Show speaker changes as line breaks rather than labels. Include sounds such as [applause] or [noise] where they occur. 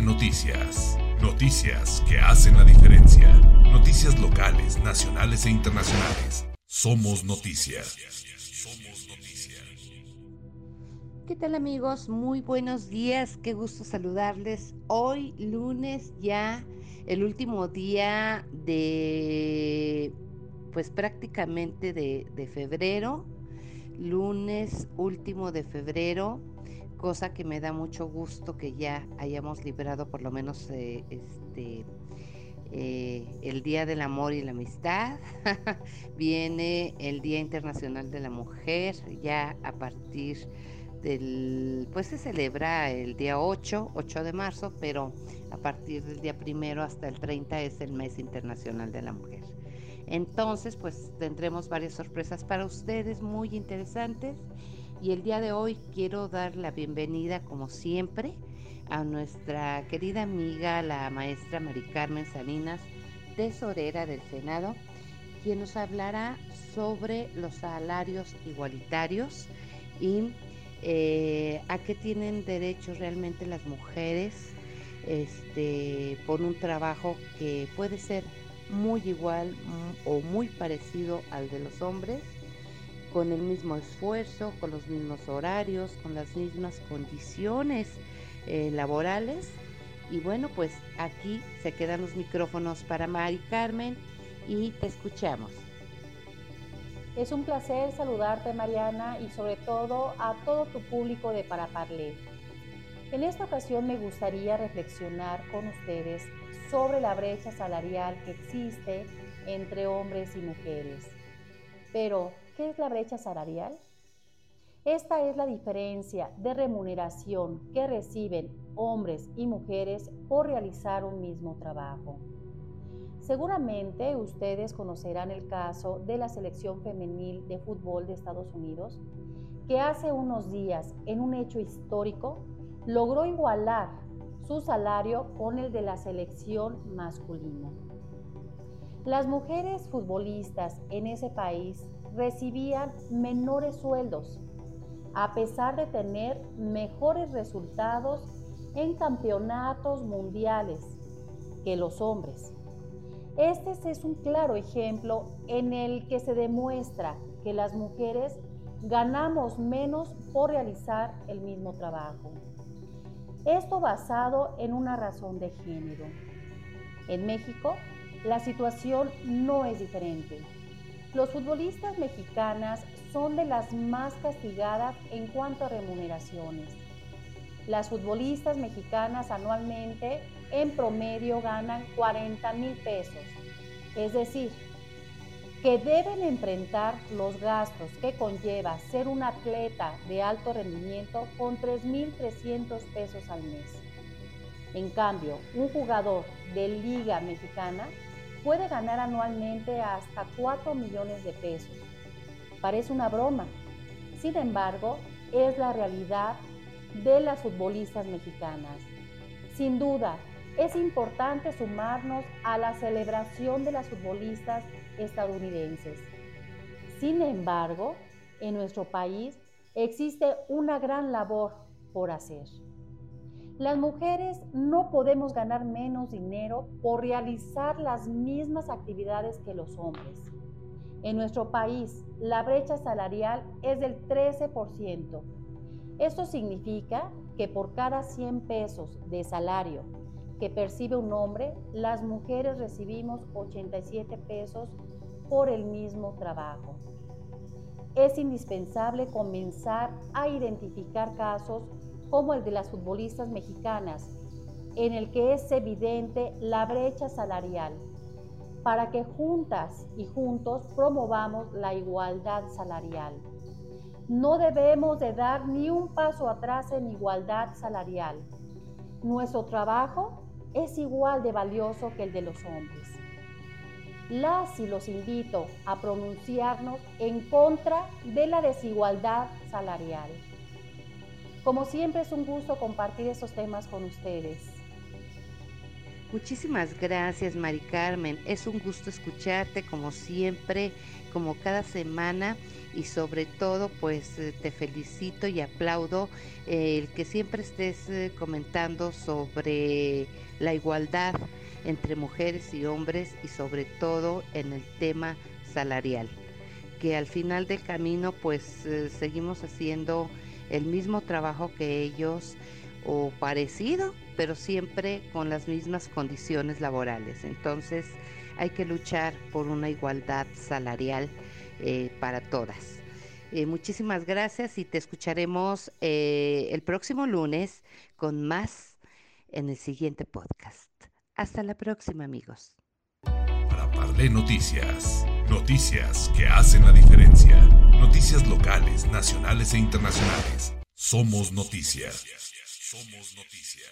Noticias. Noticias que hacen la diferencia. Noticias locales, nacionales e internacionales. Somos noticias. Somos noticias.
¿Qué tal amigos? Muy buenos días, qué gusto saludarles. Hoy lunes ya, el último día de, pues prácticamente de febrero, lunes último de febrero cosa que me da mucho gusto que ya hayamos liberado por lo menos eh, este eh, el Día del Amor y la Amistad. [laughs] Viene el Día Internacional de la Mujer, ya a partir del, pues se celebra el día 8, 8 de marzo, pero a partir del día primero hasta el 30 es el mes internacional de la mujer. Entonces, pues tendremos varias sorpresas para ustedes muy interesantes y el día de hoy quiero dar la bienvenida, como siempre, a nuestra querida amiga, la maestra Mari Carmen Salinas, tesorera del Senado, quien nos hablará sobre los salarios igualitarios y eh, a qué tienen derecho realmente las mujeres este, por un trabajo que puede ser muy igual mm, o muy parecido al de los hombres con el mismo esfuerzo, con los mismos horarios, con las mismas condiciones eh, laborales. Y bueno, pues aquí se quedan los micrófonos para Mari Carmen y te escuchamos.
Es un placer saludarte Mariana y sobre todo a todo tu público de Paraparlé. En esta ocasión me gustaría reflexionar con ustedes sobre la brecha salarial que existe entre hombres y mujeres. Pero, ¿Qué es la brecha salarial? Esta es la diferencia de remuneración que reciben hombres y mujeres por realizar un mismo trabajo. Seguramente ustedes conocerán el caso de la selección femenil de fútbol de Estados Unidos, que hace unos días, en un hecho histórico, logró igualar su salario con el de la selección masculina. Las mujeres futbolistas en ese país recibían menores sueldos, a pesar de tener mejores resultados en campeonatos mundiales que los hombres. Este es un claro ejemplo en el que se demuestra que las mujeres ganamos menos por realizar el mismo trabajo. Esto basado en una razón de género. En México, la situación no es diferente. Los futbolistas mexicanas son de las más castigadas en cuanto a remuneraciones. Las futbolistas mexicanas anualmente en promedio ganan 40 mil pesos, es decir, que deben enfrentar los gastos que conlleva ser un atleta de alto rendimiento con 3.300 pesos al mes. En cambio, un jugador de liga mexicana puede ganar anualmente hasta 4 millones de pesos. Parece una broma, sin embargo, es la realidad de las futbolistas mexicanas. Sin duda, es importante sumarnos a la celebración de las futbolistas estadounidenses. Sin embargo, en nuestro país existe una gran labor por hacer. Las mujeres no podemos ganar menos dinero por realizar las mismas actividades que los hombres. En nuestro país, la brecha salarial es del 13%. Esto significa que por cada 100 pesos de salario que percibe un hombre, las mujeres recibimos 87 pesos por el mismo trabajo. Es indispensable comenzar a identificar casos como el de las futbolistas mexicanas, en el que es evidente la brecha salarial, para que juntas y juntos promovamos la igualdad salarial. No debemos de dar ni un paso atrás en igualdad salarial. Nuestro trabajo es igual de valioso que el de los hombres. Las y los invito a pronunciarnos en contra de la desigualdad salarial. Como siempre es un gusto compartir esos temas con ustedes.
Muchísimas gracias, Mari Carmen. Es un gusto escucharte como siempre, como cada semana. y sobre todo pues eh, te felicito y aplaudo eh, el que siempre estés eh, comentando sobre la igualdad entre mujeres y hombres y sobre todo en el tema salarial que al final del camino pues seguimos haciendo el mismo trabajo que ellos o parecido, pero siempre con las mismas condiciones laborales. Entonces hay que luchar por una igualdad salarial eh, para todas. Eh, muchísimas gracias y te escucharemos eh, el próximo lunes con más en el siguiente podcast. Hasta la próxima amigos.
Para Parle Noticias, noticias que hacen la diferencia, noticias locales, nacionales e internacionales. Somos noticias. Somos noticias.